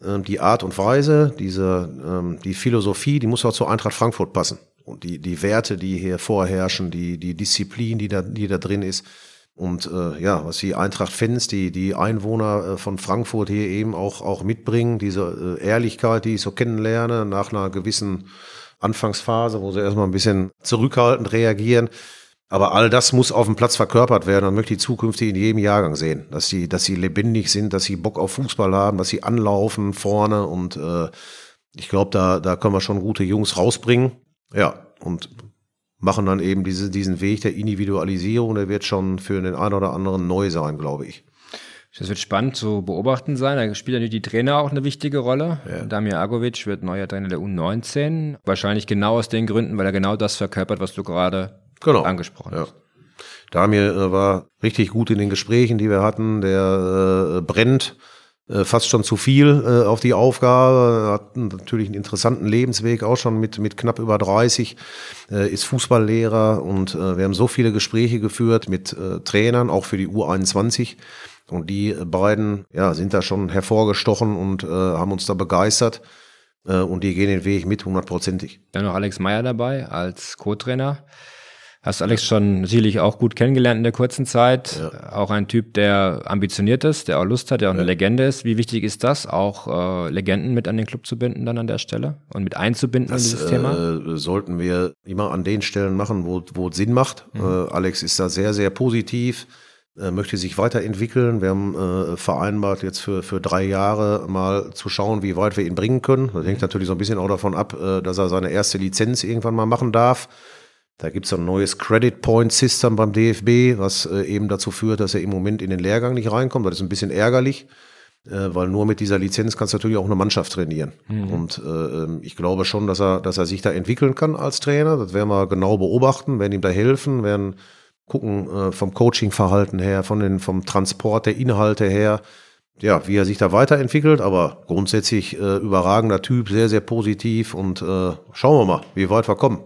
ähm, die Art und Weise, diese, ähm, die Philosophie, die muss auch zur Eintracht Frankfurt passen. Und die, die Werte, die hier vorherrschen, die, die Disziplin, die da, die da drin ist. Und äh, ja, was die Eintracht-Fans, die, die Einwohner äh, von Frankfurt hier eben auch, auch mitbringen, diese äh, Ehrlichkeit, die ich so kennenlerne, nach einer gewissen Anfangsphase, wo sie erstmal ein bisschen zurückhaltend reagieren. Aber all das muss auf dem Platz verkörpert werden und möchte ich zukünftig in jedem Jahrgang sehen. Dass sie, dass sie lebendig sind, dass sie Bock auf Fußball haben, dass sie anlaufen vorne und äh, ich glaube, da, da können wir schon gute Jungs rausbringen. Ja, und machen dann eben diese, diesen Weg der Individualisierung, der wird schon für den einen oder anderen neu sein, glaube ich. Das wird spannend zu beobachten sein. Da spielt natürlich die Trainer auch eine wichtige Rolle. Ja. Damir Agovic wird neuer Trainer der U19. Wahrscheinlich genau aus den Gründen, weil er genau das verkörpert, was du gerade genau. angesprochen ja. hast. Damir äh, war richtig gut in den Gesprächen, die wir hatten. Der äh, brennt fast schon zu viel äh, auf die Aufgabe, hat natürlich einen interessanten Lebensweg, auch schon mit, mit knapp über 30, äh, ist Fußballlehrer und äh, wir haben so viele Gespräche geführt mit äh, Trainern, auch für die U21 und die beiden ja, sind da schon hervorgestochen und äh, haben uns da begeistert. Äh, und die gehen den Weg mit hundertprozentig. Dann noch Alex Meyer dabei als Co-Trainer. Hast Alex schon sicherlich auch gut kennengelernt in der kurzen Zeit. Ja. Auch ein Typ, der ambitioniert ist, der auch Lust hat, der auch ja. eine Legende ist. Wie wichtig ist das, auch äh, Legenden mit an den Club zu binden dann an der Stelle und mit einzubinden das, in dieses Thema? Äh, sollten wir immer an den Stellen machen, wo, wo es Sinn macht. Mhm. Äh, Alex ist da sehr, sehr positiv äh, möchte sich weiterentwickeln. Wir haben äh, vereinbart, jetzt für, für drei Jahre mal zu schauen, wie weit wir ihn bringen können. Das hängt natürlich so ein bisschen auch davon ab, äh, dass er seine erste Lizenz irgendwann mal machen darf. Da gibt es ein neues Credit Point System beim DFB, was äh, eben dazu führt, dass er im Moment in den Lehrgang nicht reinkommt. Das ist ein bisschen ärgerlich, äh, weil nur mit dieser Lizenz kannst du natürlich auch eine Mannschaft trainieren. Mhm. Und äh, ähm, ich glaube schon, dass er, dass er sich da entwickeln kann als Trainer. Das werden wir genau beobachten, werden ihm da helfen, werden gucken vom Coaching-Verhalten her, von den, vom Transport der Inhalte her, ja, wie er sich da weiterentwickelt, aber grundsätzlich überragender Typ, sehr, sehr positiv und schauen wir mal, wie weit wir kommen.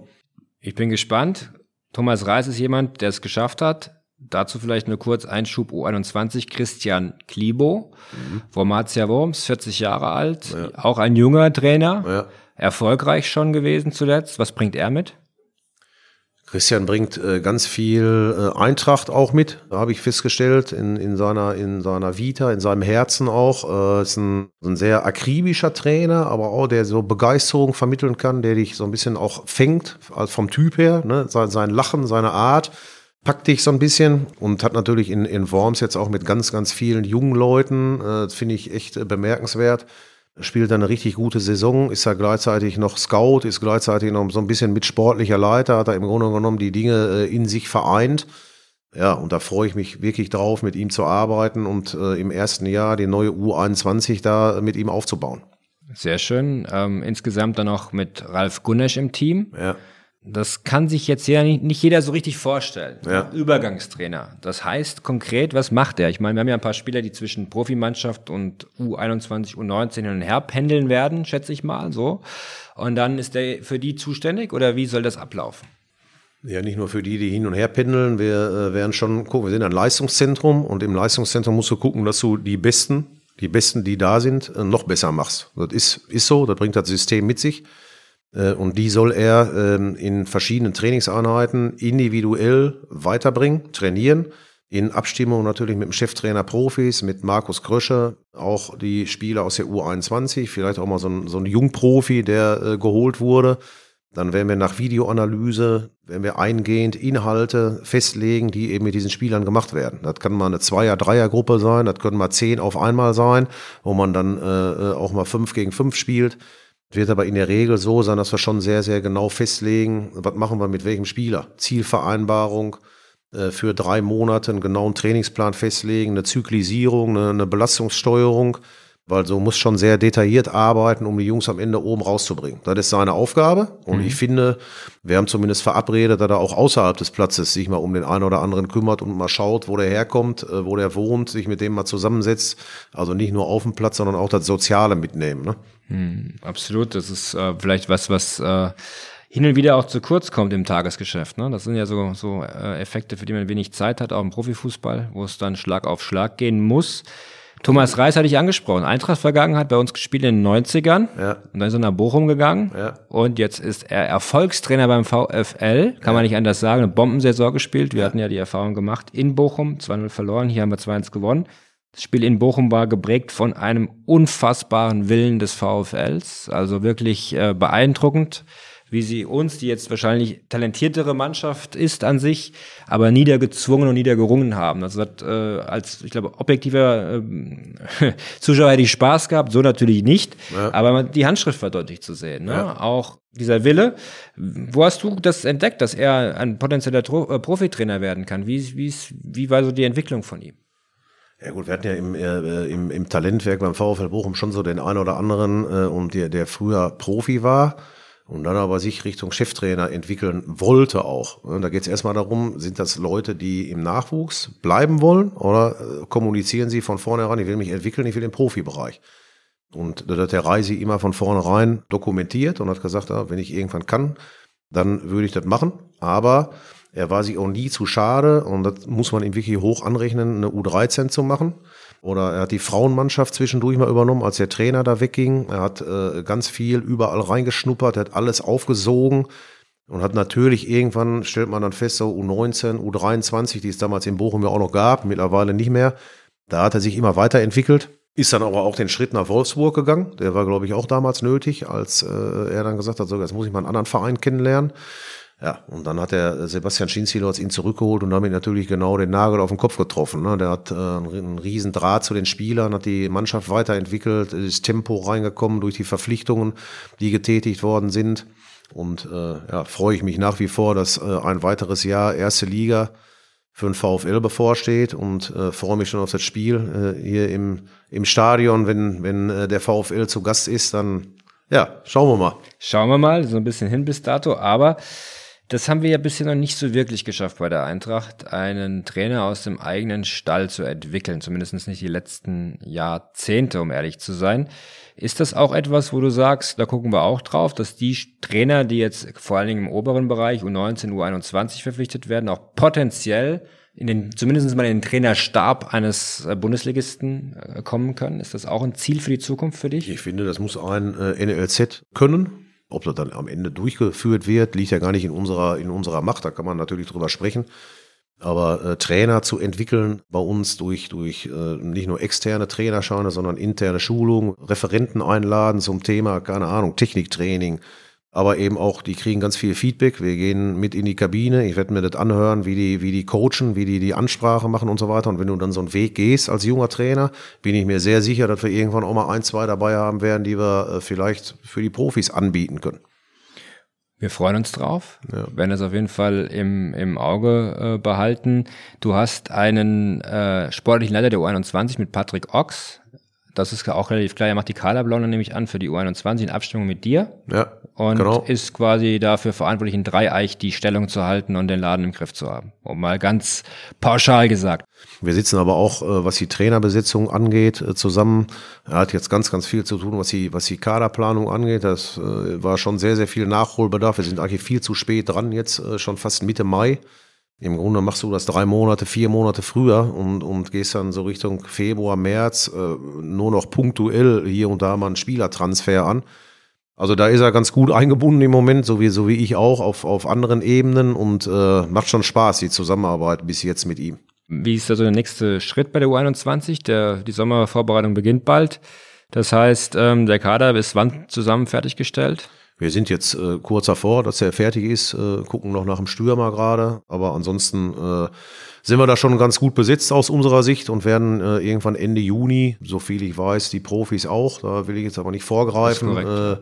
Ich bin gespannt. Thomas Reis ist jemand, der es geschafft hat. Dazu vielleicht nur kurz Einschub U21, Christian Klibo, mhm. Formatia Worms, 40 Jahre alt, ja. auch ein junger Trainer, ja. erfolgreich schon gewesen zuletzt. Was bringt er mit? Christian bringt äh, ganz viel äh, Eintracht auch mit, habe ich festgestellt, in, in, seiner, in seiner Vita, in seinem Herzen auch. Äh, ist ein, ein sehr akribischer Trainer, aber auch der so Begeisterung vermitteln kann, der dich so ein bisschen auch fängt, also vom Typ her, ne? sein, sein Lachen, seine Art. packt dich so ein bisschen und hat natürlich in, in Worms jetzt auch mit ganz, ganz vielen jungen Leuten, äh, finde ich echt bemerkenswert. Spielt eine richtig gute Saison, ist ja gleichzeitig noch Scout, ist gleichzeitig noch so ein bisschen mit sportlicher Leiter, hat er im Grunde genommen die Dinge äh, in sich vereint. Ja, und da freue ich mich wirklich drauf, mit ihm zu arbeiten und äh, im ersten Jahr die neue U21 da mit ihm aufzubauen. Sehr schön. Ähm, insgesamt dann auch mit Ralf Gunnesch im Team. Ja. Das kann sich jetzt ja nicht, nicht jeder so richtig vorstellen. Ja. Übergangstrainer. Das heißt konkret, was macht er? Ich meine, wir haben ja ein paar Spieler, die zwischen Profimannschaft und U21, U19 hin und her pendeln werden, schätze ich mal, so. Und dann ist der für die zuständig oder wie soll das ablaufen? Ja, nicht nur für die, die hin und her pendeln. Wir äh, werden schon gucken, wir sind ein Leistungszentrum und im Leistungszentrum musst du gucken, dass du die Besten, die Besten, die da sind, äh, noch besser machst. Das ist, ist so, das bringt das System mit sich. Äh, und die soll er ähm, in verschiedenen Trainingseinheiten individuell weiterbringen, trainieren. In Abstimmung natürlich mit dem Cheftrainer Profis, mit Markus Krösche, auch die Spieler aus der U21, vielleicht auch mal so ein, so ein Jungprofi, der äh, geholt wurde. Dann werden wir nach Videoanalyse, werden wir eingehend Inhalte festlegen, die eben mit diesen Spielern gemacht werden. Das kann mal eine Zweier-, Dreier-Gruppe sein, das können mal zehn auf einmal sein, wo man dann äh, auch mal fünf gegen fünf spielt. Wird aber in der Regel so sein, dass wir schon sehr, sehr genau festlegen, was machen wir mit welchem Spieler. Zielvereinbarung äh, für drei Monate, einen genauen Trainingsplan festlegen, eine Zyklisierung, eine, eine Belastungssteuerung weil so muss schon sehr detailliert arbeiten, um die Jungs am Ende oben rauszubringen. Das ist seine Aufgabe und mhm. ich finde, wir haben zumindest verabredet, dass er auch außerhalb des Platzes sich mal um den einen oder anderen kümmert und mal schaut, wo der herkommt, äh, wo der wohnt, sich mit dem mal zusammensetzt. Also nicht nur auf dem Platz, sondern auch das Soziale mitnehmen. Ne? Mhm, absolut, das ist äh, vielleicht was, was äh hin und wieder auch zu kurz kommt im Tagesgeschäft. Ne? Das sind ja so, so äh, Effekte, für die man wenig Zeit hat, auch im Profifußball, wo es dann Schlag auf Schlag gehen muss. Thomas Reis hatte ich angesprochen. Eintracht Vergangenheit bei uns gespielt in den 90ern. Ja. Und dann ist er nach Bochum gegangen. Ja. Und jetzt ist er Erfolgstrainer beim VfL. Kann ja. man nicht anders sagen. Eine Bombensaison gespielt. Wir ja. hatten ja die Erfahrung gemacht in Bochum. 2-0 verloren. Hier haben wir 2-1 gewonnen. Das Spiel in Bochum war geprägt von einem unfassbaren Willen des VfLs. Also wirklich äh, beeindruckend wie sie uns, die jetzt wahrscheinlich talentiertere Mannschaft ist an sich, aber niedergezwungen und niedergerungen haben. Also das, äh, als, ich glaube, objektiver äh, Zuschauer hätte ich Spaß gehabt, so natürlich nicht, ja. aber die Handschrift war deutlich zu sehen. Ne? Ja. Auch dieser Wille. Wo hast du das entdeckt, dass er ein potenzieller Tro äh, Profitrainer werden kann? Wie, wie, wie war so die Entwicklung von ihm? Ja gut, wir hatten ja im, äh, im, im Talentwerk beim VfL Bochum schon so den einen oder anderen, äh, und der, der früher Profi war und dann aber sich Richtung Cheftrainer entwickeln wollte auch. Da geht es erstmal darum, sind das Leute, die im Nachwuchs bleiben wollen oder äh, kommunizieren sie von vornherein, ich will mich entwickeln, ich will den Profibereich. Und da hat der Reisi immer von vornherein dokumentiert und hat gesagt, wenn ich irgendwann kann, dann würde ich das machen. Aber er war sich auch nie zu schade und das muss man ihm wirklich hoch anrechnen, eine U13 zu machen. Oder er hat die Frauenmannschaft zwischendurch mal übernommen, als der Trainer da wegging. Er hat äh, ganz viel überall reingeschnuppert, er hat alles aufgesogen und hat natürlich irgendwann, stellt man dann fest, so U19, U23, die es damals in Bochum ja auch noch gab, mittlerweile nicht mehr. Da hat er sich immer weiterentwickelt. Ist dann aber auch den Schritt nach Wolfsburg gegangen. Der war, glaube ich, auch damals nötig, als äh, er dann gesagt hat, so, jetzt muss ich mal einen anderen Verein kennenlernen. Ja, und dann hat der Sebastian Schinzilotz ihn zurückgeholt und damit natürlich genau den Nagel auf den Kopf getroffen. Ne? Der hat äh, einen riesen Draht zu den Spielern, hat die Mannschaft weiterentwickelt, ist Tempo reingekommen durch die Verpflichtungen, die getätigt worden sind. Und äh, ja, freue ich mich nach wie vor, dass äh, ein weiteres Jahr erste Liga für den VfL bevorsteht und äh, freue mich schon auf das Spiel äh, hier im, im Stadion, wenn, wenn äh, der VfL zu Gast ist, dann ja, schauen wir mal. Schauen wir mal, so ein bisschen hin bis dato, aber das haben wir ja bisher noch nicht so wirklich geschafft bei der Eintracht, einen Trainer aus dem eigenen Stall zu entwickeln, zumindest nicht die letzten Jahrzehnte, um ehrlich zu sein. Ist das auch etwas, wo du sagst, da gucken wir auch drauf, dass die Trainer, die jetzt vor allen Dingen im oberen Bereich U19, U21 verpflichtet werden, auch potenziell in den, zumindest mal in den Trainerstab eines äh, Bundesligisten äh, kommen können? Ist das auch ein Ziel für die Zukunft für dich? Ich finde, das muss ein äh, NLZ können ob das dann am Ende durchgeführt wird, liegt ja gar nicht in unserer, in unserer Macht, da kann man natürlich drüber sprechen. Aber äh, Trainer zu entwickeln bei uns durch, durch äh, nicht nur externe Trainerscheine, sondern interne Schulung, Referenten einladen zum Thema, keine Ahnung, Techniktraining, aber eben auch, die kriegen ganz viel Feedback. Wir gehen mit in die Kabine. Ich werde mir das anhören, wie die, wie die coachen, wie die die Ansprache machen und so weiter. Und wenn du dann so einen Weg gehst als junger Trainer, bin ich mir sehr sicher, dass wir irgendwann auch mal ein, zwei dabei haben werden, die wir äh, vielleicht für die Profis anbieten können. Wir freuen uns drauf, ja. werden es auf jeden Fall im, im Auge äh, behalten. Du hast einen äh, sportlichen Leiter der U21 mit Patrick Ochs. Das ist auch relativ klar. Er macht die Kaderplanung nämlich an für die U21 in Abstimmung mit dir. Ja. Und genau. ist quasi dafür verantwortlich, in Dreieich die Stellung zu halten und den Laden im Griff zu haben. Um mal ganz pauschal gesagt. Wir sitzen aber auch, äh, was die Trainerbesetzung angeht, äh, zusammen. Er hat jetzt ganz, ganz viel zu tun, was die, was die Kaderplanung angeht. Das äh, war schon sehr, sehr viel Nachholbedarf. Wir sind eigentlich viel zu spät dran, jetzt schon fast Mitte Mai. Im Grunde machst du das drei Monate, vier Monate früher und, und gehst dann so Richtung Februar, März nur noch punktuell hier und da mal einen Spielertransfer an. Also da ist er ganz gut eingebunden im Moment, so wie, so wie ich auch, auf, auf anderen Ebenen und äh, macht schon Spaß, die Zusammenarbeit bis jetzt mit ihm. Wie ist also der nächste Schritt bei der U21? Der, die Sommervorbereitung beginnt bald. Das heißt, ähm, der Kader ist wann zusammen fertiggestellt? Wir sind jetzt äh, kurz davor, dass er fertig ist, äh, gucken noch nach dem Stürmer gerade, aber ansonsten äh, sind wir da schon ganz gut besetzt aus unserer Sicht und werden äh, irgendwann Ende Juni, so viel ich weiß, die Profis auch, da will ich jetzt aber nicht vorgreifen, äh,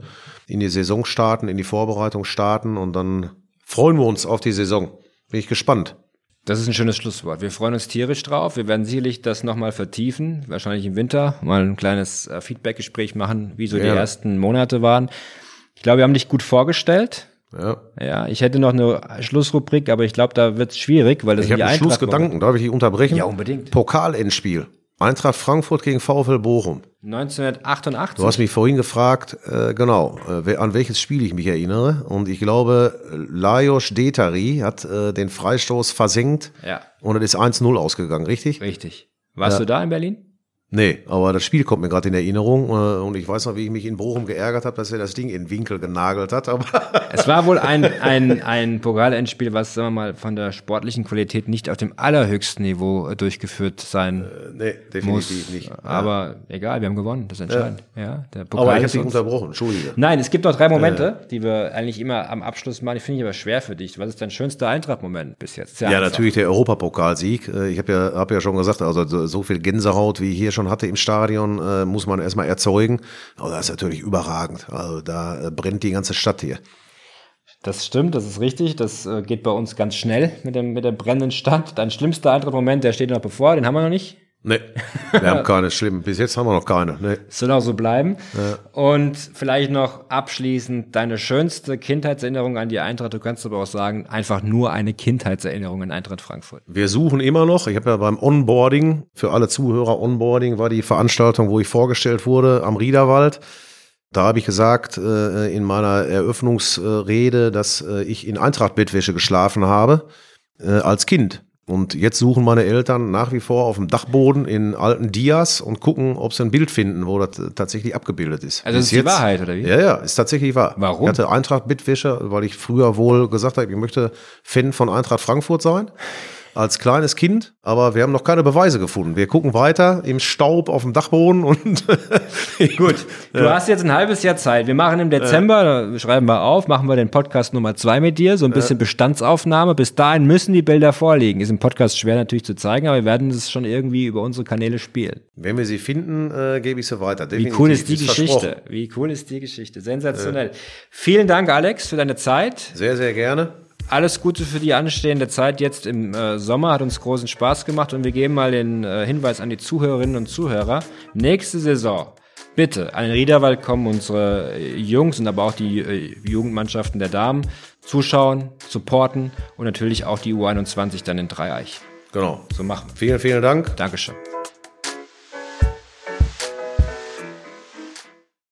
in die Saison starten, in die Vorbereitung starten und dann freuen wir uns auf die Saison. Bin ich gespannt. Das ist ein schönes Schlusswort. Wir freuen uns tierisch drauf. Wir werden sicherlich das nochmal vertiefen, wahrscheinlich im Winter, mal ein kleines äh, Feedback-Gespräch machen, wie so ja. die ersten Monate waren. Ich glaube, wir haben dich gut vorgestellt. Ja. Ja, ich hätte noch eine Schlussrubrik, aber ich glaube, da wird es schwierig, weil das ich habe einen Schlussgedanken. Darf ich dich unterbrechen? Ja, unbedingt. Pokalendspiel. Eintracht Frankfurt gegen VfL Bochum. 1988. Du hast mich vorhin gefragt, äh, genau, äh, an welches Spiel ich mich erinnere. Und ich glaube, Lajos Detari hat äh, den Freistoß versenkt. Ja. Und es ist 1-0 ausgegangen, richtig? Richtig. Warst ja. du da in Berlin? Nee, aber das Spiel kommt mir gerade in Erinnerung äh, und ich weiß noch, wie ich mich in Bochum geärgert habe, dass er das Ding in den Winkel genagelt hat. Aber es war wohl ein, ein, ein Pokalendspiel, was, sagen wir mal, von der sportlichen Qualität nicht auf dem allerhöchsten Niveau durchgeführt sein äh, Nee, definitiv muss. nicht. Aber ja. egal, wir haben gewonnen, das ist entscheidend. Ja. ja der Pokal aber ich habe dich unterbrochen, entschuldige. Nein, es gibt noch drei Momente, die wir eigentlich immer am Abschluss machen. Die finde ich aber schwer für dich. Was ist dein schönster Eintracht-Moment bis jetzt? Sehr ja, einfach. natürlich der Europapokalsieg. Äh, ich habe ja, hab ja schon gesagt, also so viel Gänsehaut wie hier schon hatte im Stadion, äh, muss man erstmal erzeugen. Aber das ist natürlich überragend. Also da äh, brennt die ganze Stadt hier. Das stimmt, das ist richtig. Das äh, geht bei uns ganz schnell mit, dem, mit der brennenden Stadt. Dein schlimmster Eintrittmoment, der steht noch bevor, den haben wir noch nicht. Nee, wir haben keine schlimmen. Bis jetzt haben wir noch keine. Nee. Soll auch so bleiben. Ja. Und vielleicht noch abschließend deine schönste Kindheitserinnerung an die Eintracht. Du kannst aber auch sagen, einfach nur eine Kindheitserinnerung an Eintracht Frankfurt. Wir suchen immer noch. Ich habe ja beim Onboarding, für alle Zuhörer, Onboarding war die Veranstaltung, wo ich vorgestellt wurde am Riederwald. Da habe ich gesagt äh, in meiner Eröffnungsrede, dass äh, ich in Eintracht-Bettwäsche geschlafen habe äh, als Kind. Und jetzt suchen meine Eltern nach wie vor auf dem Dachboden in alten Dias und gucken, ob sie ein Bild finden, wo das tatsächlich abgebildet ist. Also das ist jetzt, die Wahrheit, oder wie? Ja, ja, ist tatsächlich wahr. Warum? Ich hatte Eintracht Bittwäsche, weil ich früher wohl gesagt habe, ich möchte Fan von Eintracht Frankfurt sein als kleines Kind, aber wir haben noch keine Beweise gefunden. Wir gucken weiter im Staub auf dem Dachboden und gut. Du ja. hast jetzt ein halbes Jahr Zeit. Wir machen im Dezember, ja. schreiben wir auf, machen wir den Podcast Nummer zwei mit dir, so ein bisschen ja. Bestandsaufnahme. Bis dahin müssen die Bilder vorliegen. Ist im Podcast schwer natürlich zu zeigen, aber wir werden es schon irgendwie über unsere Kanäle spielen. Wenn wir sie finden, äh, gebe ich sie weiter. Definitiv. Wie cool ist die ist Geschichte? Wie cool ist die Geschichte? Sensationell. Vielen Dank, Alex, für deine Zeit. Sehr, sehr gerne alles Gute für die anstehende Zeit jetzt im äh, Sommer. Hat uns großen Spaß gemacht und wir geben mal den äh, Hinweis an die Zuhörerinnen und Zuhörer. Nächste Saison, bitte, an den Riederwald kommen unsere äh, Jungs und aber auch die äh, Jugendmannschaften der Damen zuschauen, supporten und natürlich auch die U21 dann in Dreieich. Genau. So machen. Vielen, vielen Dank. Dankeschön.